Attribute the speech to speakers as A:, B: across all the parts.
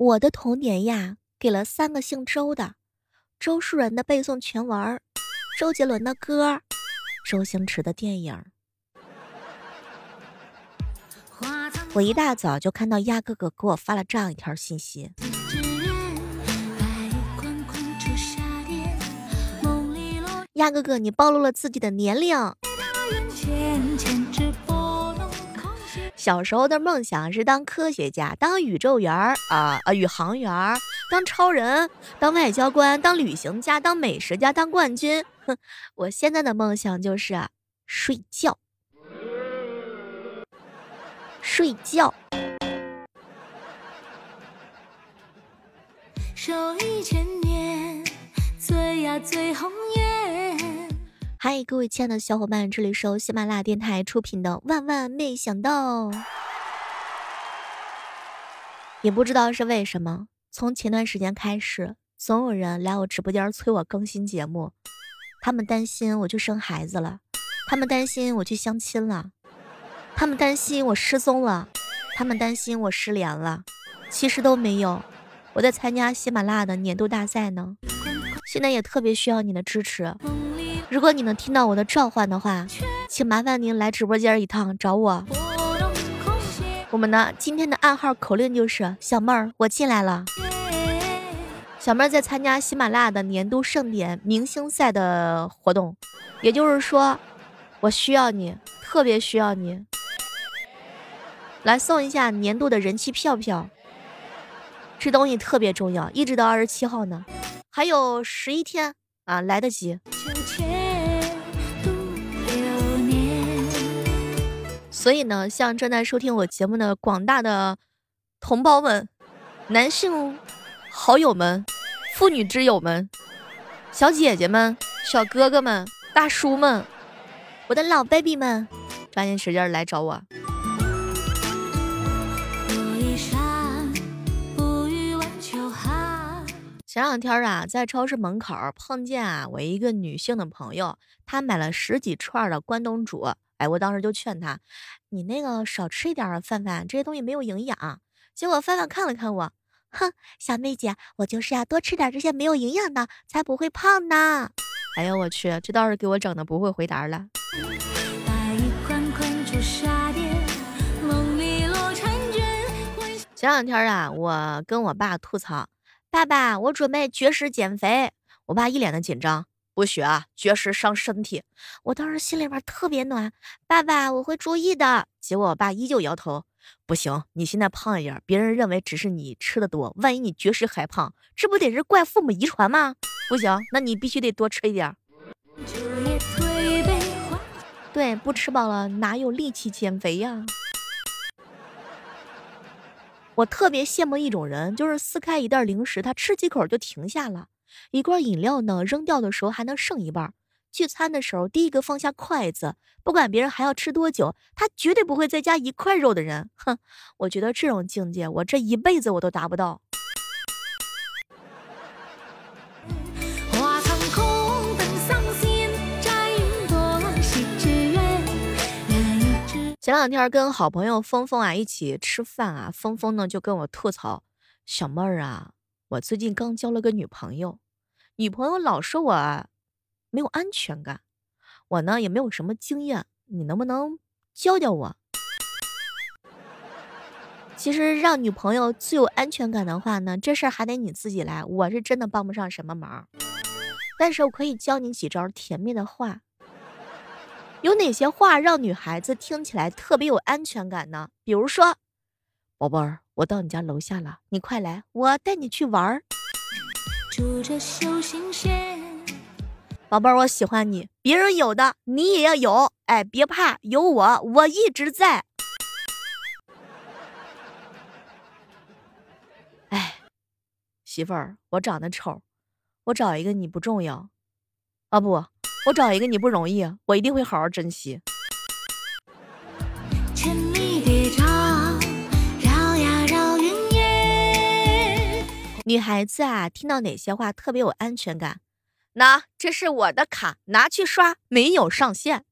A: 我的童年呀，给了三个姓周的：周树人的背诵全文，周杰伦的歌，周星驰的电影。我一大早就看到鸭哥哥给我发了这样一条信息。鸭哥哥，你暴露了自己的年龄。小时候的梦想是当科学家，当宇宙员儿啊啊，宇航员儿，当超人，当外交官，当旅行家，当美食家，当冠军。哼，我现在的梦想就是睡觉，睡觉。手一千年，醉呀醉红颜。嗨，各位亲爱的小伙伴，这里是由喜马拉雅电台出品的《万万没想到》。也不知道是为什么，从前段时间开始，总有人来我直播间催我更新节目。他们担心我去生孩子了，他们担心我去相亲了，他们担心我失踪了，他们担心我失联了。其实都没有，我在参加喜马拉雅的年度大赛呢。现在也特别需要你的支持。如果你能听到我的召唤的话，请麻烦您来直播间一趟找我。我们呢，今天的暗号口令就是小妹儿，我进来了。小妹儿在参加喜马拉雅的年度盛典明星赛的活动，也就是说，我需要你，特别需要你，来送一下年度的人气票票。这东西特别重要，一直到二十七号呢，还有十一天啊，来得及。所以呢，像正在收听我节目的广大的同胞们、男性好友们、妇女之友们、小姐姐们、小哥哥们、大叔们，我的老 baby 们，抓紧时间来找我。前两天啊，在超市门口碰见啊，我一个女性的朋友，她买了十几串的关东煮。哎，我当时就劝他，你那个少吃一点啊，范范，这些东西没有营养。结果范范看了看我，哼，小妹姐，我就是要多吃点这些没有营养的，才不会胖呢。哎呦我去，这倒是给我整的不会回答了。前两天啊，我跟我爸吐槽，爸爸，我准备绝食减肥。我爸一脸的紧张。不学啊！绝食伤身体。我当时心里边特别暖，爸爸，我会注意的。结果我爸依旧摇头，不行，你现在胖一点，别人认为只是你吃的多，万一你绝食还胖，这不得是怪父母遗传吗？不行，那你必须得多吃一点。对，不吃饱了哪有力气减肥呀？我特别羡慕一种人，就是撕开一袋零食，他吃几口就停下了。一罐饮料呢，扔掉的时候还能剩一半。聚餐的时候，第一个放下筷子，不管别人还要吃多久，他绝对不会再加一块肉的人。哼，我觉得这种境界，我这一辈子我都达不到。前两天跟好朋友峰峰啊一起吃饭啊，峰峰呢就跟我吐槽：“小妹儿啊。”我最近刚交了个女朋友，女朋友老说我没有安全感，我呢也没有什么经验，你能不能教教我？其实让女朋友最有安全感的话呢，这事儿还得你自己来，我是真的帮不上什么忙。但是我可以教你几招甜蜜的话。有哪些话让女孩子听起来特别有安全感呢？比如说，宝贝儿。我到你家楼下了，你快来，我带你去玩儿。宝贝儿，我喜欢你，别人有的你也要有，哎，别怕，有我，我一直在。哎，媳妇儿，我长得丑，我找一个你不重要，啊不，我找一个你不容易，我一定会好好珍惜。女孩子啊，听到哪些话特别有安全感？那这是我的卡，拿去刷，没有上限。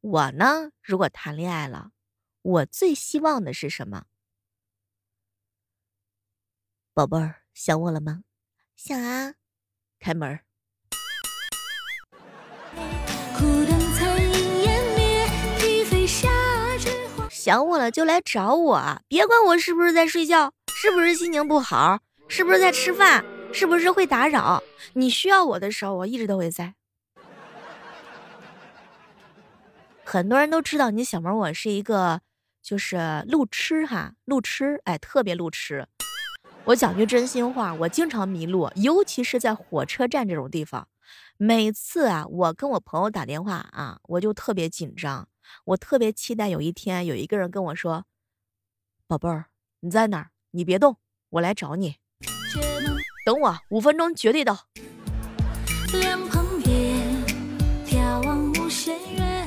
A: 我呢，如果谈恋爱了，我最希望的是什么？宝贝儿，想我了吗？想啊，开门想我了就来找我，别管我是不是在睡觉，是不是心情不好，是不是在吃饭，是不是会打扰。你需要我的时候，我一直都会在。很多人都知道你小萌，我是一个就是路痴哈，路痴，哎，特别路痴。我讲句真心话，我经常迷路，尤其是在火车站这种地方。每次啊，我跟我朋友打电话啊，我就特别紧张。我特别期待有一天有一个人跟我说：“宝贝儿，你在哪儿？你别动，我来找你。等我五分钟，绝对到。”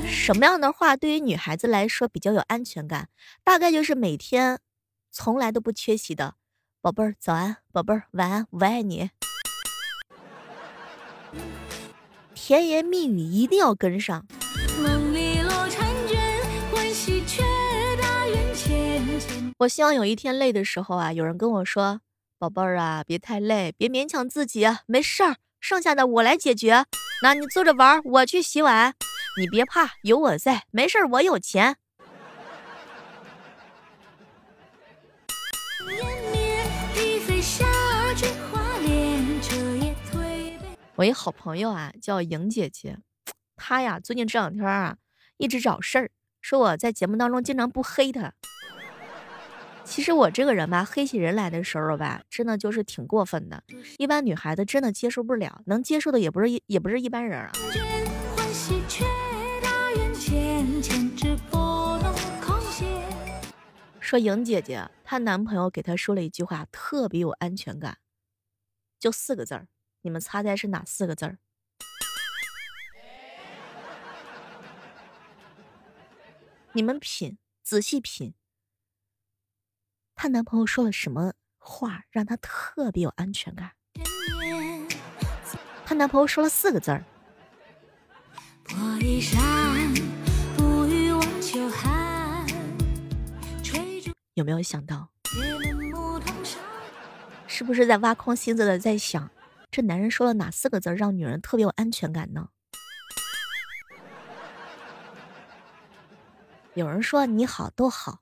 A: 什么样的话对于女孩子来说比较有安全感？大概就是每天从来都不缺席的“宝贝儿早安，宝贝儿晚安，我爱你”。甜言蜜语一定要跟上。我希望有一天累的时候啊，有人跟我说：“宝贝儿啊，别太累，别勉强自己，没事儿，剩下的我来解决。那你坐着玩，我去洗碗，你别怕，有我在，没事儿，我有钱。”我一好朋友啊，叫莹姐姐，她呀最近这两天啊一直找事儿，说我在节目当中经常不黑她。其实我这个人吧，黑起人来的时候吧，真的就是挺过分的。一般女孩子真的接受不了，能接受的也不是一也不是一般人啊。说莹姐姐，她男朋友给她说了一句话，特别有安全感，就四个字儿，你们猜猜是哪四个字儿？你们品，仔细品。她男朋友说了什么话让她特别有安全感？她男朋友说了四个字儿。有没有想到？是不是在挖空心思的在想，这男人说了哪四个字让女人特别有安全感呢？有人说你好都好。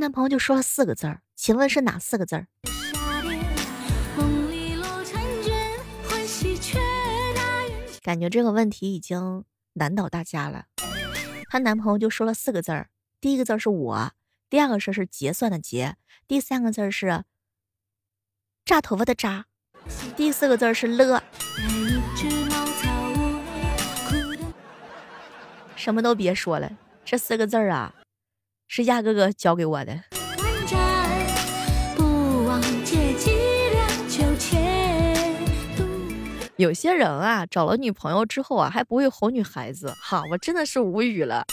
A: 男朋友就说了四个字儿，请问是哪四个字儿？感觉这个问题已经难倒大家了。她男朋友就说了四个字儿，第一个字是我，第二个字是结算的结，第三个字是扎头发的扎，第四个字是了。什么都别说了，这四个字儿啊。是亚哥哥教给我的。有些人啊，找了女朋友之后啊，还不会哄女孩子，哈，我真的是无语了。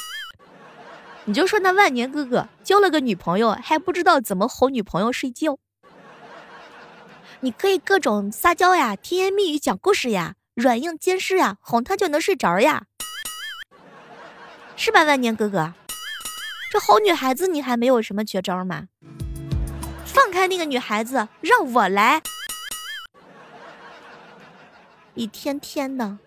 A: 你就说那万年哥哥交了个女朋友，还不知道怎么哄女朋友睡觉。你可以各种撒娇呀，甜言蜜语讲故事呀，软硬兼施呀，哄她就能睡着呀，是吧，万年哥哥？这哄女孩子，你还没有什么绝招吗？放开那个女孩子，让我来。一天天的。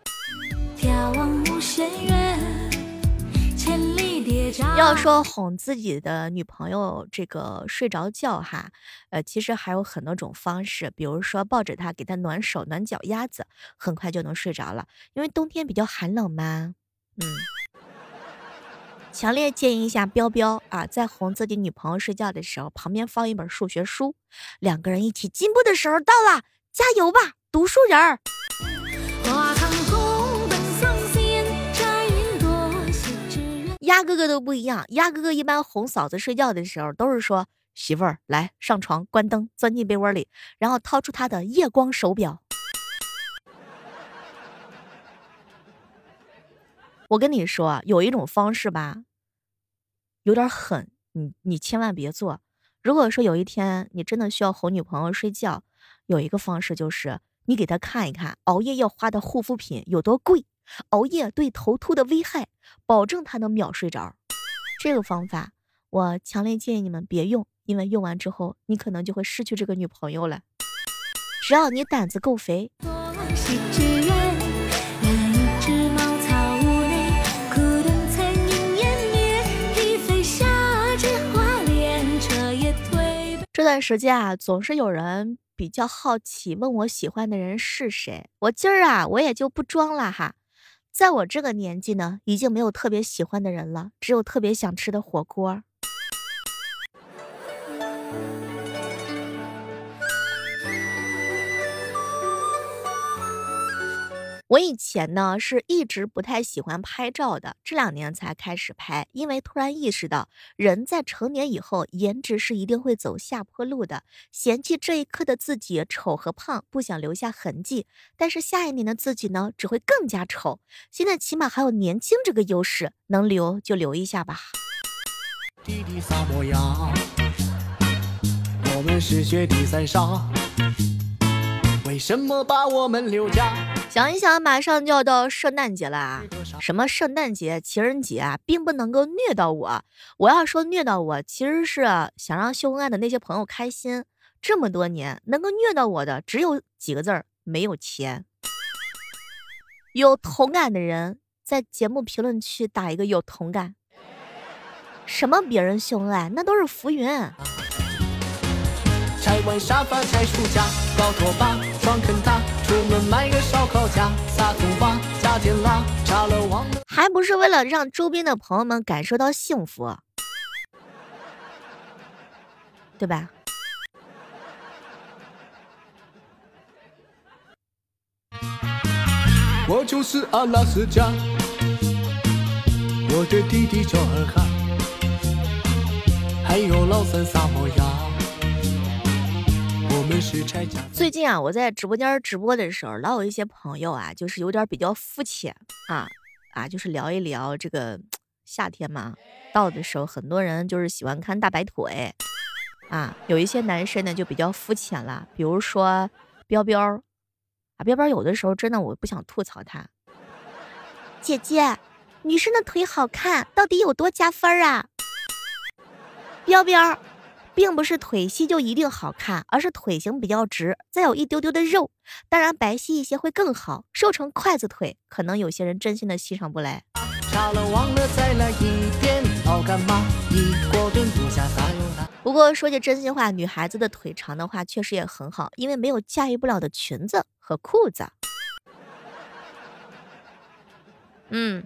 A: 要说哄自己的女朋友这个睡着觉哈，呃，其实还有很多种方式，比如说抱着她，给她暖手、暖脚丫子，很快就能睡着了。因为冬天比较寒冷嘛，嗯。强烈建议一下彪彪啊，在哄自己女朋友睡觉的时候，旁边放一本数学书，两个人一起进步的时候到了，加油吧，读书人儿。鸭哥哥都不一样，鸭哥哥一般哄嫂子睡觉的时候，都是说媳妇儿来上床，关灯，钻进被窝里，然后掏出他的夜光手表。我跟你说，有一种方式吧，有点狠，你你千万别做。如果说有一天你真的需要哄女朋友睡觉，有一个方式就是你给她看一看熬夜要花的护肤品有多贵，熬夜对头秃的危害，保证她能秒睡着。这个方法我强烈建议你们别用，因为用完之后你可能就会失去这个女朋友了。只要你胆子够肥。这段时间啊，总是有人比较好奇，问我喜欢的人是谁。我今儿啊，我也就不装了哈。在我这个年纪呢，已经没有特别喜欢的人了，只有特别想吃的火锅。我以前呢是一直不太喜欢拍照的，这两年才开始拍，因为突然意识到，人在成年以后，颜值是一定会走下坡路的。嫌弃这一刻的自己丑和胖，不想留下痕迹，但是下一年的自己呢，只会更加丑。现在起码还有年轻这个优势，能留就留一下吧。弟弟撒模样，我们是雪地三沙，什么把我们留下？想一想，马上就要到圣诞节了啊！什么圣诞节、情人节啊，并不能够虐到我。我要说虐到我，其实是想让秀恩爱的那些朋友开心。这么多年，能够虐到我的只有几个字儿：没有钱。有同感的人，在节目评论区打一个有同感。什么别人秀恩爱，那都是浮云。拆完沙发，拆书架，搞拖把，床坑塌。出门买个烧烤架，撒葱花，加点辣，炸了忘了。还不是为了让周边的朋友们感受到幸福，对吧？我就是阿拉斯加，我的弟弟叫尔哈，还有老三萨摩亚。最近啊，我在直播间直播的时候，老有一些朋友啊，就是有点比较肤浅啊啊，就是聊一聊这个夏天嘛，到的时候，很多人就是喜欢看大白腿啊。有一些男生呢就比较肤浅了，比如说彪彪啊，彪彪有的时候真的我不想吐槽他。姐姐，女生的腿好看到底有多加分啊？彪彪。并不是腿细就一定好看，而是腿型比较直，再有一丢丢的肉。当然白皙一些会更好，瘦成筷子腿，可能有些人真心的欣赏不来。不过说句真心话，女孩子的腿长的话确实也很好，因为没有驾驭不了的裙子和裤子。嗯。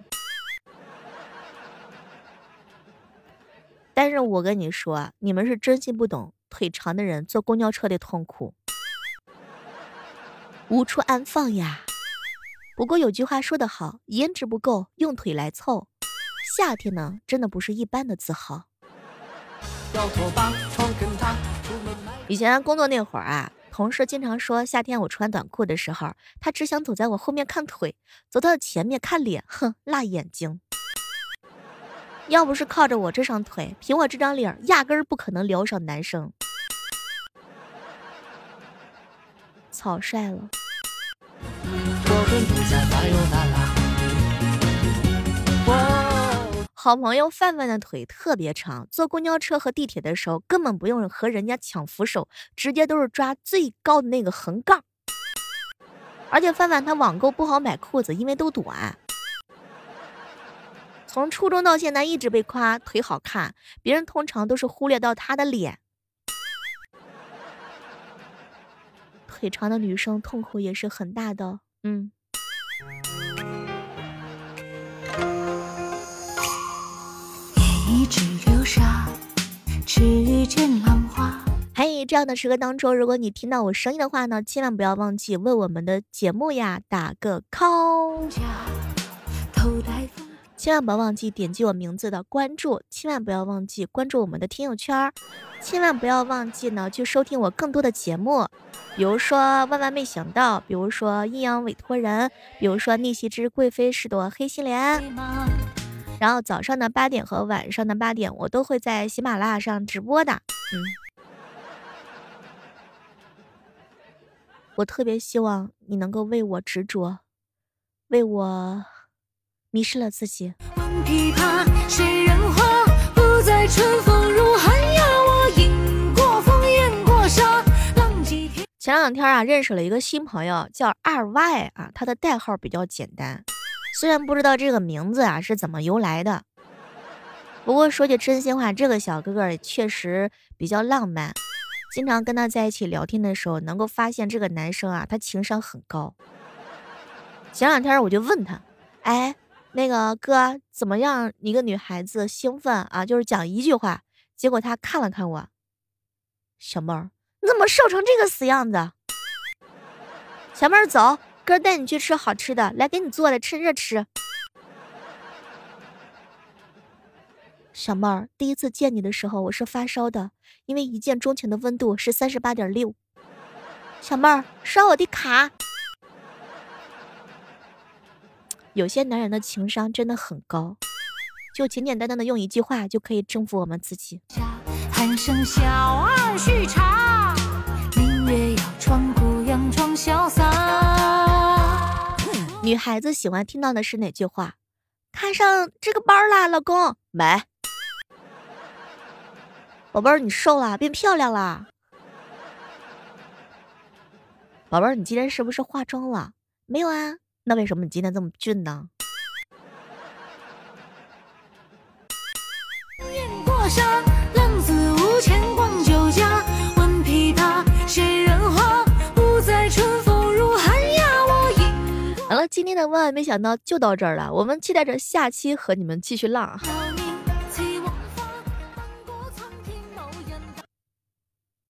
A: 但是我跟你说，你们是真心不懂腿长的人坐公交车的痛苦，无处安放呀。不过有句话说得好，颜值不够用腿来凑。夏天呢，真的不是一般的自豪。以前工作那会儿啊，同事经常说夏天我穿短裤的时候，他只想走在我后面看腿，走到前面看脸，哼，辣眼睛。要不是靠着我这双腿，凭我这张脸，压根儿不可能撩上男生。草率了。好朋友范范的腿特别长，坐公交车和地铁的时候，根本不用和人家抢扶手，直接都是抓最高的那个横杠。而且范范他网购不好买裤子，因为都短。从初中到现在一直被夸腿好看，别人通常都是忽略到她的脸。腿长的女生痛苦也是很大的，嗯。嘿，这样的时刻当中，如果你听到我声音的话呢，千万不要忘记为我们的节目呀打个 call。千万不要忘记点击我名字的关注，千万不要忘记关注我们的听友圈，千万不要忘记呢去收听我更多的节目，比如说万万没想到，比如说阴阳委托人，比如说逆袭之贵妃是朵黑心莲。然后早上的八点和晚上的八点，我都会在喜马拉雅上直播的。嗯。我特别希望你能够为我执着，为我迷失了自己。前两天啊，认识了一个新朋友，叫二 Y 啊，他的代号比较简单，虽然不知道这个名字啊是怎么由来的，不过说句真心话，这个小哥哥确实比较浪漫。经常跟他在一起聊天的时候，能够发现这个男生啊，他情商很高。前两天我就问他，哎，那个哥怎么样？一个女孩子兴奋啊，就是讲一句话，结果他看了看我，小妹儿，你怎么瘦成这个死样子？小妹儿走，哥带你去吃好吃的，来给你做的，趁热吃。小妹儿，第一次见你的时候，我是发烧的，因为一见钟情的温度是三十八点六。小妹儿，刷我的卡。有些男人的情商真的很高，就简简单单的用一句话就可以征服我们自己。喊声小二续茶，明月摇窗孤阳装潇洒。女孩子喜欢听到的是哪句话？看上这个包啦，老公，买。宝贝儿，你瘦了，变漂亮了。宝贝儿，你今天是不是化妆了？没有啊，那为什么你今天这么俊呢？好了，今天的万万没想到就到这儿了，我们期待着下期和你们继续浪。